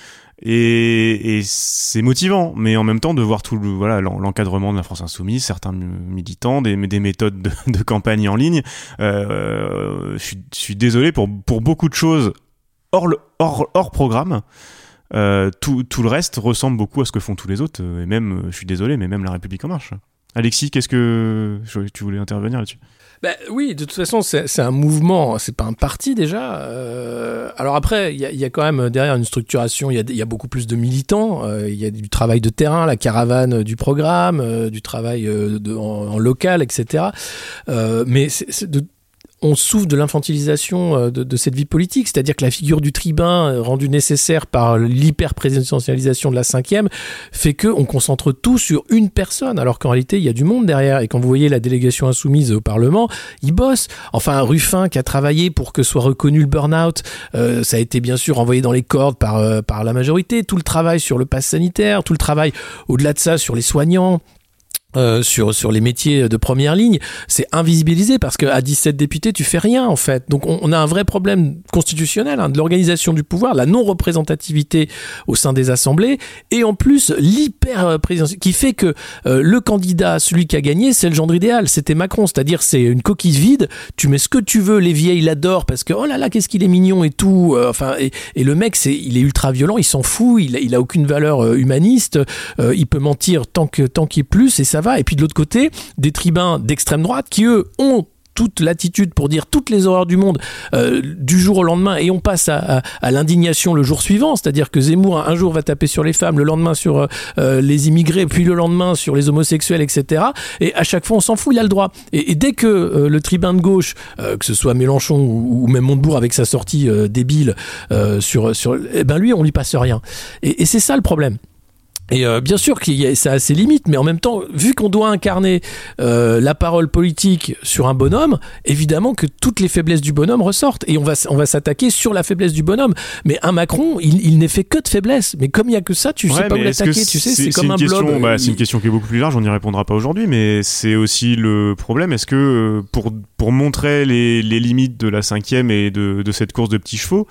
Et, c'est motivant, mais en même temps de voir tout le voilà l'encadrement de la France insoumise, certains militants, des, des méthodes de, campagne en ligne. Euh, je, suis, désolé pour pour beaucoup de choses hors hors hors programme. Euh, tout, tout le reste ressemble beaucoup à ce que font tous les autres, et même, je suis désolé, mais même la République en marche. Alexis, qu'est-ce que tu voulais intervenir là-dessus? Ben, oui, de toute façon, c'est un mouvement, c'est pas un parti déjà. Euh, alors après, il y, a quand même derrière une structuration, il y, a, beaucoup plus de militants, euh, il y a du travail de terrain, la caravane du programme, euh, du travail en, local, etc. mais c'est de on souffre de l'infantilisation euh, de, cette vie politique, c'est-à-dire que la figure du tribun, euh, rendue nécessaire par l'hyper-présidentialisation de la cinquième, fait que on concentre tout sur une personne, alors qu'en réalité, il y a du monde derrière. Et quand vous voyez la délégation insoumise au Parlement, ils bossent. Enfin, Ruffin, qui a travaillé pour que soit reconnu le burn-out, euh, ça a été bien sûr envoyé dans les cordes par, par la majorité. Tout le travail sur le pass sanitaire, tout le travail au-delà de ça sur les soignants, euh, sur sur les métiers de première ligne, c'est invisibilisé parce que à 17 députés, tu fais rien en fait. Donc on, a un vrai problème constitutionnel hein, de l'organisation du pouvoir, la non représentativité au sein des assemblées et en plus l'hyper présidentielle qui fait que euh, le candidat, celui qui a gagné, c'est le genre idéal, c'était Macron, c'est-à-dire c'est une coquille vide, tu mets ce que tu veux, les vieilles l'adorent parce que oh là là, qu'est-ce qu'il est mignon et tout, euh, enfin et, le mec c'est il est ultra violent, il s'en fout, il, il a aucune valeur humaniste, il peut mentir tant que tant qu'il plus et ça et puis de l'autre côté, des tribuns d'extrême droite qui, eux, ont toute l'attitude pour dire toutes les horreurs du monde euh, du jour au lendemain et on passe à, l'indignation le jour suivant, c'est-à-dire que Zemmour un jour va taper sur les femmes, le lendemain sur euh, euh, les immigrés, puis le lendemain sur les homosexuels, etc. Et à chaque fois on s'en fout, il a le droit. Et, dès que le tribun de gauche, que ce soit Mélenchon ou, même Montebourg avec sa sortie débile sur sur, eh ben lui on lui passe rien. et c'est ça le problème. Et euh, bien sûr a, ça a ses limites, mais en même temps, vu qu'on doit incarner euh, la parole politique sur un bonhomme, évidemment que toutes les faiblesses du bonhomme ressortent. Et on va, on va s'attaquer sur la faiblesse du bonhomme. Mais un Macron, il, il n'est fait que de faiblesses. Mais comme il n'y a que ça, tu sais pas où l'attaquer. Tu sais, c'est comme un question, Bah, c'est une question qui est beaucoup plus large, on n'y répondra pas aujourd'hui, mais c'est aussi le problème. Est-ce que euh, pour, pour montrer les, les limites de la cinquième et de, de cette course de petits chevaux,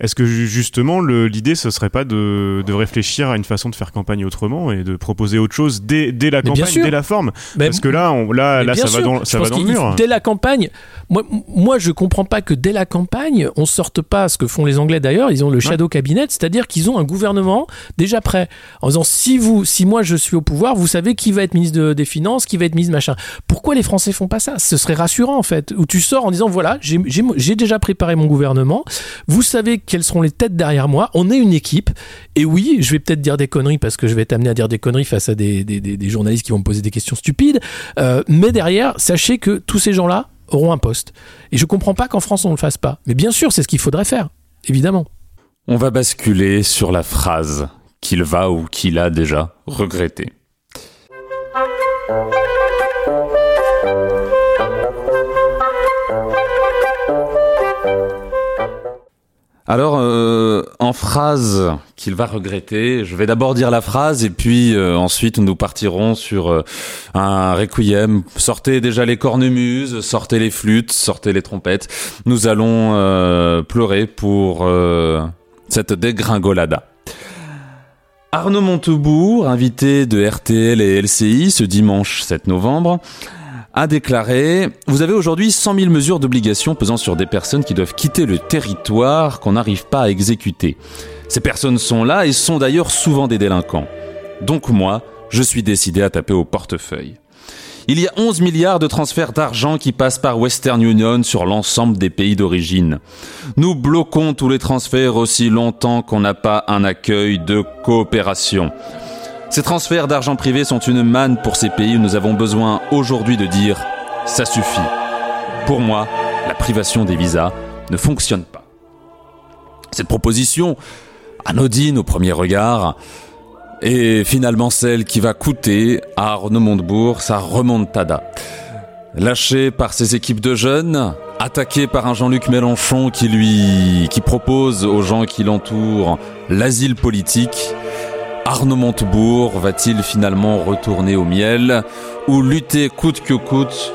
est-ce que justement l'idée ce serait pas de, de, réfléchir à une façon de faire campagne autrement et de proposer autre chose dès, dès la campagne, dès la forme? Parce que là, on, là, là ça va dans, ça va dans le mur. Dès la campagne, moi, moi je comprends pas que dès la campagne, on sorte pas ce que font les Anglais. D'ailleurs, ils ont le shadow cabinet, c'est-à-dire qu'ils ont un gouvernement déjà prêt en disant si vous, si moi je suis au pouvoir, vous savez qui va être ministre des Finances, qui va être ministre machin. Pourquoi les Français font pas ça? Ce serait rassurant en fait, où tu sors en disant voilà, j'ai déjà préparé mon gouvernement, vous savez quelles seront les têtes derrière moi. On est une équipe. Et oui, je vais peut-être dire des conneries parce que je vais t'amener à dire des conneries face à des, journalistes qui vont me poser des questions stupides. Euh, mais derrière, sachez que tous ces gens-là auront un poste. Et je comprends pas qu'en France on ne le fasse pas. Mais bien sûr, c'est ce qu'il faudrait faire, évidemment. On va basculer sur la phrase qu'il va ou qu'il a déjà regretté. Alors, euh, en phrase qu'il va regretter, je vais d'abord dire la phrase et puis euh, ensuite nous partirons sur euh, un requiem. Sortez déjà les cornemuses, sortez les flûtes, sortez les trompettes. Nous allons pleurer pour cette dégringolada. Arnaud Montebourg, invité de RTL et LCI ce dimanche 7 novembre, a déclaré Vous avez aujourd'hui 100 000 mesures d'obligation pesant sur des personnes qui doivent quitter le territoire qu'on n'arrive pas à exécuter. Ces personnes sont là et sont d'ailleurs souvent des délinquants. Donc moi, je suis décidé à taper au portefeuille. Il y a 11 milliards de transferts d'argent qui passent par Western Union sur l'ensemble des pays d'origine. Nous bloquons tous les transferts aussi longtemps qu'on n'a pas un accueil de coopération. Ces transferts d'argent privé sont une manne pour ces pays où nous avons besoin aujourd'hui de dire ⁇ ça suffit ⁇ Pour moi, la privation des visas ne fonctionne pas. Cette proposition, anodine au premier regard, et finalement celle qui va coûter à Arnaud Montebourg sa remontada. Lâché par ses équipes de jeunes, attaqué par un Jean-Luc Mélenchon qui lui, qui propose aux gens qui l'entourent l'asile politique, Arnaud Montebourg va-t-il finalement retourner au miel ou lutter coûte que coûte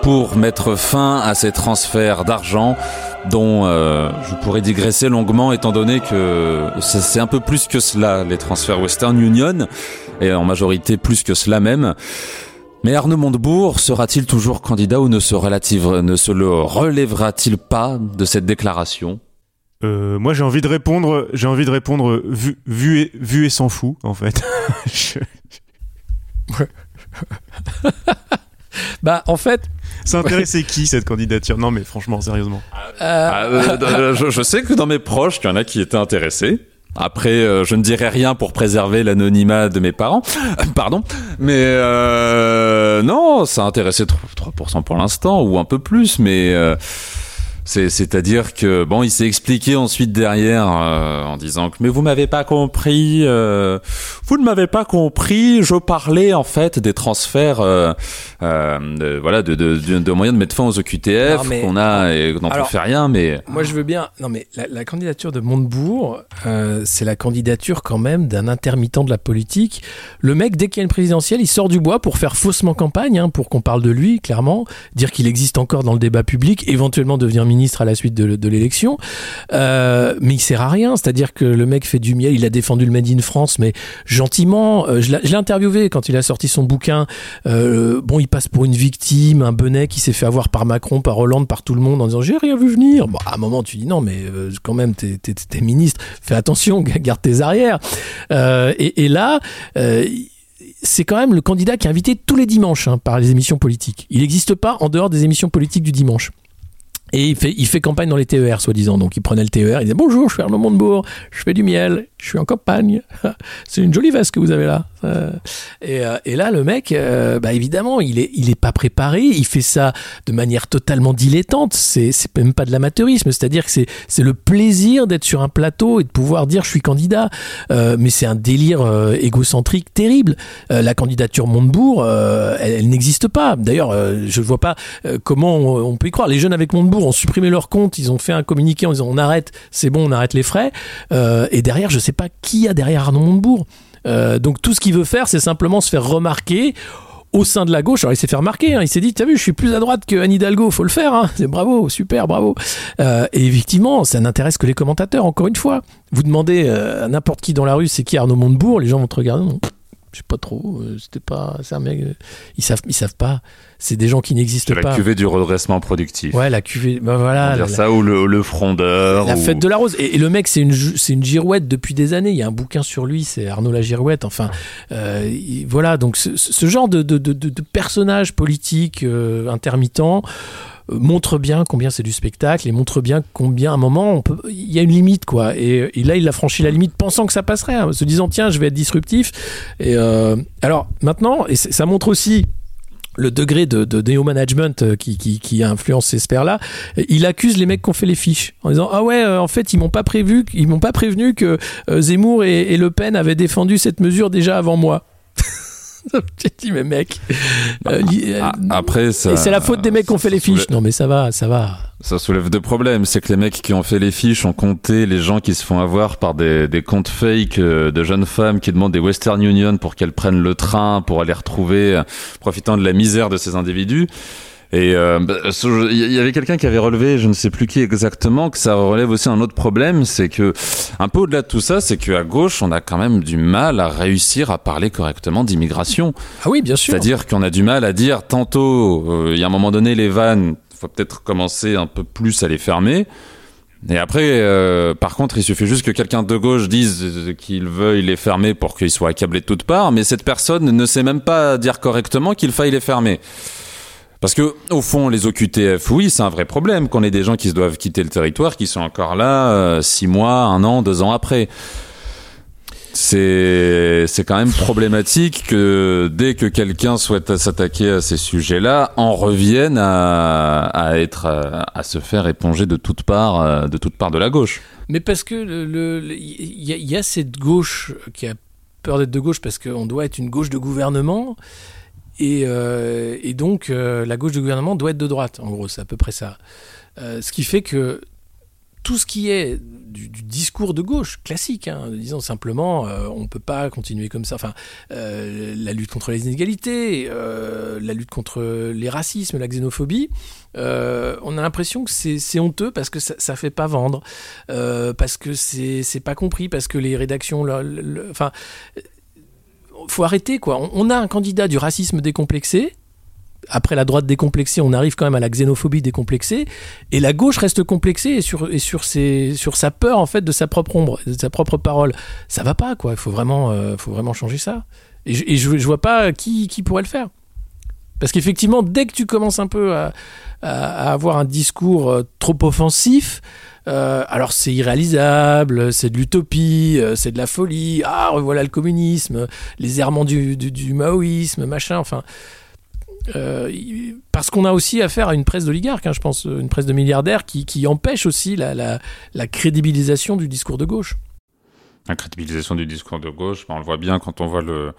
pour mettre fin à ces transferts d'argent dont euh, je pourrais digresser longuement étant donné que c'est un peu plus que cela, les transferts Western Union, et en majorité plus que cela même. Mais Arnaud Montebourg sera-t-il toujours candidat ou ne se, relèvera-t-il pas de cette déclaration? Euh, moi j'ai envie de répondre, j'ai envie de répondre vu, vu et, vu et s'en fout en fait. Je... bah en fait, ça intéressait qui cette candidature? Non mais franchement, sérieusement. Euh... Ah, euh, euh, je, je, sais que dans mes proches, il y en a qui étaient intéressés. Après, euh, je ne dirai rien pour préserver l'anonymat de mes parents. Pardon. Mais euh, non, ça intéressait 3% pour l'instant, ou un peu plus, mais... C'est-à-dire que bon, il s'est expliqué ensuite derrière euh, en disant que mais vous m'avez pas compris, euh, vous ne m'avez pas compris. Je parlais en fait des transferts, euh, de, voilà, de, de, de, moyens de mettre fin aux OQTF qu'on a et dont on fait rien. Mais moi je veux bien. Non mais la, la candidature de Montebourg, c'est la candidature quand même d'un intermittent de la politique. Le mec dès qu'il y a une présidentielle, il sort du bois pour faire faussement campagne, hein, pour qu'on parle de lui clairement, dire qu'il existe encore dans le débat public, éventuellement devenir ministre ministre à la suite de, l'élection. Euh, mais il sert à rien. C'est-à-dire que le mec fait du miel. Il a défendu le Made in France, mais gentiment. Euh, je l'ai interviewé quand il a sorti son bouquin. Euh, bon, il passe pour une victime, un benet qui s'est fait avoir par Macron, par Hollande, par tout le monde en disant j'ai rien vu venir. Bon, à un moment, tu dis non, mais quand même, t'es es, ministre. Fais attention, garde tes arrières. Et, et, là c'est quand même le candidat qui est invité tous les dimanches hein, par les émissions politiques. Il n'existe pas en dehors des émissions politiques du dimanche. Et il fait, campagne dans les TER, soi-disant. Donc il prenait le TER, il disait Bonjour, je suis Arnaud Montebourg, je fais du miel, je suis en campagne. C'est une jolie veste que vous avez là. Euh, et, euh, et, là, le mec, euh, bah évidemment, il est, il est pas préparé. Il fait ça de manière totalement dilettante. C'est, c'est même pas de l'amateurisme. C'est-à-dire que c'est, le plaisir d'être sur un plateau et de pouvoir dire je suis candidat. mais c'est un délire égocentrique terrible. la candidature Montebourg, elle, n'existe pas. D'ailleurs, je ne vois pas comment on, on, peut y croire. Les jeunes avec Montebourg ont supprimé leur compte. Ils ont fait un communiqué en disant on arrête, c'est bon, on arrête les frais. et derrière, je sais pas qui y a derrière Arnaud Montebourg. Euh, donc tout ce qu'il veut faire, c'est simplement se faire remarquer au sein de la gauche. Alors il s'est fait remarquer, hein. il s'est dit, t'as vu, je suis plus à droite que Anne Hidalgo, faut le faire. Hein. C'est bravo, super, bravo. Euh, et effectivement, ça n'intéresse que les commentateurs. Encore une fois, vous demandez euh, à n'importe qui dans la rue, c'est qui Arnaud Montebourg, les gens vont te regarder. Non, je sais pas trop. C'était pas, c'est un mec. ils savent, ils savent pas c'est des gens qui n'existent pas. La cuvée du redressement productif. Ouais, la cuvée. Bah voilà. dire ça ou le, le frondeur. La fête de la rose. Et, le mec, c'est une c'est une girouette depuis des années. Il y a un bouquin sur lui, c'est Arnaud la girouette. Enfin, euh, voilà. Donc ce, ce genre de, de, de, de personnage politique euh, intermittent euh, montre bien combien c'est du spectacle et montre bien combien à un moment on peut il y a une limite quoi et, et là il a franchi la limite pensant que ça passerait hein, se disant tiens je vais être disruptif et euh, alors maintenant et ça montre aussi le degré de, de néo-management euh, qui, qui, influence ces sphères-là, il accuse les mecs qui ont fait les fiches en disant ah ouais euh, en fait ils m'ont pas prévu ils m'ont pas prévenu que euh, Zemmour et Le Pen avaient défendu cette mesure déjà avant moi. J'ai dit, mais mec. Euh, ah, après, ça. C'est la faute des mecs qui ont fait les fiches. Non, mais ça va, ça va. Ça soulève deux problèmes. C'est que les mecs qui ont fait les fiches ont compté les gens qui se font avoir par des, des comptes fake euh, de jeunes femmes qui demandent des Western Union pour qu'elles prennent le train pour aller retrouver, profitant de la misère de ces individus. Et euh, bah, il y avait quelqu'un qui avait relevé, je ne sais plus qui exactement, que ça relève aussi un autre problème, c'est que un peu au-delà de tout ça, c'est qu'à gauche, on a quand même du mal à réussir à parler correctement d'immigration. Ah oui, bien sûr. C'est-à-dire qu'on a du mal à dire tantôt, euh, il y a un moment donné, les vannes, faut peut-être commencer un peu plus à les fermer. Et après, euh, par contre, il suffit juste que quelqu'un de gauche dise qu'il veuille les fermer pour qu'ils soient accablés de toutes parts, mais cette personne ne sait même pas dire correctement qu'il faille les fermer. Parce que, au fond, les OQTF, oui, c'est un vrai problème qu'on ait des gens qui se doivent quitter le territoire, qui sont encore là euh, six mois, un an, deux ans après c'est quand même problématique que dès que quelqu'un souhaite s'attaquer à ces sujets-là, en revienne à, à être à, se faire éponger de toutes parts de toutes parts de la gauche. Mais parce que y, a cette gauche qui a peur d'être de gauche parce qu'on doit être une gauche de gouvernement. Et, euh, et donc, euh, la gauche de gouvernement doit être de droite, en gros, c'est à peu près ça. Euh, ce qui fait que tout ce qui est du, discours de gauche classique, hein, disons simplement, on ne peut pas continuer comme ça. Enfin, la lutte contre les inégalités, la lutte contre les racismes, la xénophobie, on a l'impression que c'est honteux parce que ça, ne fait pas vendre, parce que c'est pas compris, parce que les rédactions, enfin, faut arrêter quoi. on a un candidat du racisme décomplexé après la droite décomplexée, on arrive quand même à la xénophobie décomplexée, et la gauche reste complexée et sur, et sur, ses, sur sa peur en fait de sa propre ombre, de sa propre parole. Ça va pas, quoi. Il faut vraiment, euh, faut vraiment changer ça. Et, je, vois pas qui, qui pourrait le faire. Parce qu'effectivement, dès que tu commences un peu à, à, avoir un discours euh, trop offensif, euh, alors c'est irréalisable, c'est de l'utopie, c'est de la folie, ah voilà le communisme, les errements du, du, du maoïsme, machin, enfin euh, parce qu'on a aussi affaire à une presse d'oligarques, hein, je pense, une presse de milliardaires qui, qui empêche aussi la, la, la, crédibilisation du discours de gauche. La crédibilisation du discours de gauche, ben, on le voit bien quand on voit le,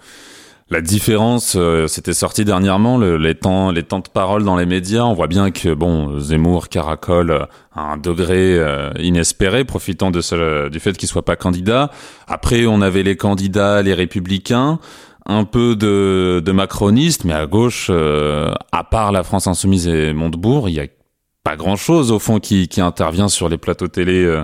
la différence. Euh, C'était sorti dernièrement, le, les, temps, les de parole dans les médias. On voit bien que bon, Zemmour caracole à un degré euh, inespéré, profitant du fait qu'il soit pas candidat. Après, on avait les candidats, les républicains un peu de, de macroniste, mais à gauche, euh, à part la France Insoumise et Montebourg, il y a pas grand-chose au fond qui, qui intervient sur les plateaux télé.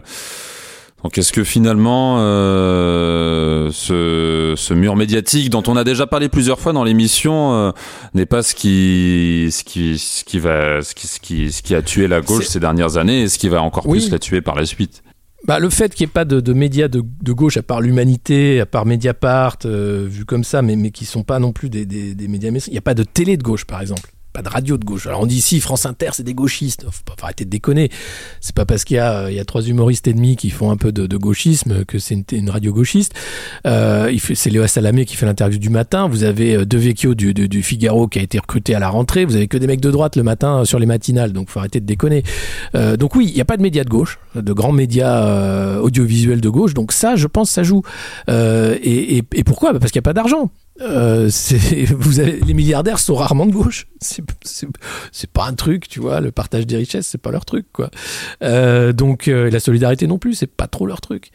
Donc est-ce que finalement euh, ce, ce, mur médiatique dont on a déjà parlé plusieurs fois dans l'émission euh, n'est pas ce qui ce qui ce qui va ce qui ce qui, ce qui a tué la gauche ces dernières années et ce qui va encore plus la tuer par la suite? Bah, le fait qu'il n'y ait pas de, de médias de, de, gauche, à part l'Humanité, à part Mediapart, euh, vu comme ça, mais, mais qui ne sont pas non plus des, des, des médias. Il n'y a pas de télé de gauche, par exemple pas de radio de gauche. Alors on dit ici France Inter, c'est des gauchistes. Faut pas arrêter de déconner. C'est pas parce qu'il y y a trois humoristes et demi qui font un peu de, gauchisme que c'est une, radio gauchiste. Euh, c'est Léo Salamé qui fait l'interview du matin. Vous avez euh, De Vecchio du, Figaro qui a été recruté à la rentrée. Vous avez que des mecs de droite le matin euh, sur les matinales. Donc faut arrêter de déconner. Donc oui, il n'y a pas de médias de gauche, de grands médias audiovisuels de gauche. Donc ça, je pense, ça joue. Et, et, et, pourquoi? Bah, Parce qu'il n'y a pas d'argent. Euh, vous avez, les milliardaires sont rarement de gauche. C'est pas un truc, tu vois. Le partage des richesses, c'est pas leur truc, quoi. Euh, donc euh, la solidarité non plus, c'est pas trop leur truc.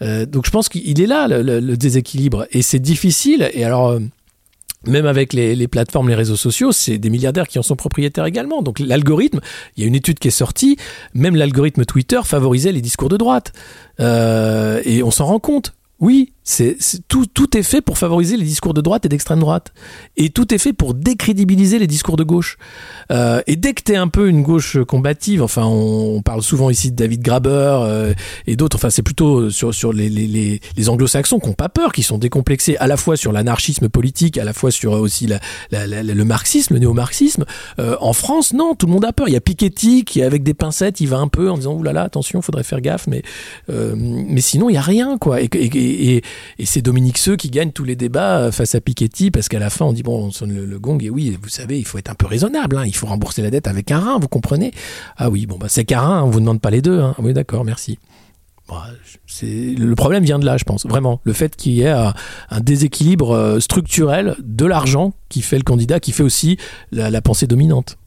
Donc je pense qu'il est là le, déséquilibre et c'est difficile. Et alors. Même avec les, plateformes, les réseaux sociaux, c'est des milliardaires qui en sont propriétaires également. Donc l'algorithme, il y a une étude qui est sortie, même l'algorithme Twitter favorisait les discours de droite. Et on s'en rend compte. Oui, c'est tout, tout est fait pour favoriser les discours de droite et d'extrême droite. Et tout est fait pour décrédibiliser les discours de gauche. Euh, et dès que tu es un peu une gauche combative, enfin, on, parle souvent ici de David Graber euh, et d'autres, enfin, c'est plutôt sur, sur les, les, les, anglo-saxons qui n'ont pas peur, qui sont décomplexés à la fois sur l'anarchisme politique, à la fois sur aussi le marxisme, le néo-marxisme. Euh, en France, non, tout le monde a peur. Il y a Piketty qui, avec des pincettes, il va un peu en disant, oulala, attention, faudrait faire gaffe, mais, mais sinon, il y a rien, quoi. Et c'est Dominique Seux qui gagne tous les débats euh, face à Piketty parce qu'à la fin on dit bon on sonne le, gong et oui vous savez il faut être un peu raisonnable hein, il faut rembourser la dette avec un rein vous comprenez? Ah oui bon bah c'est qu'un rein on vous demande pas les deux hein. oui d'accord merci le problème vient de là, je pense, vraiment. Le fait qu'il y ait un, déséquilibre euh, structurel de l'argent qui fait le candidat, qui fait aussi la pensée dominante.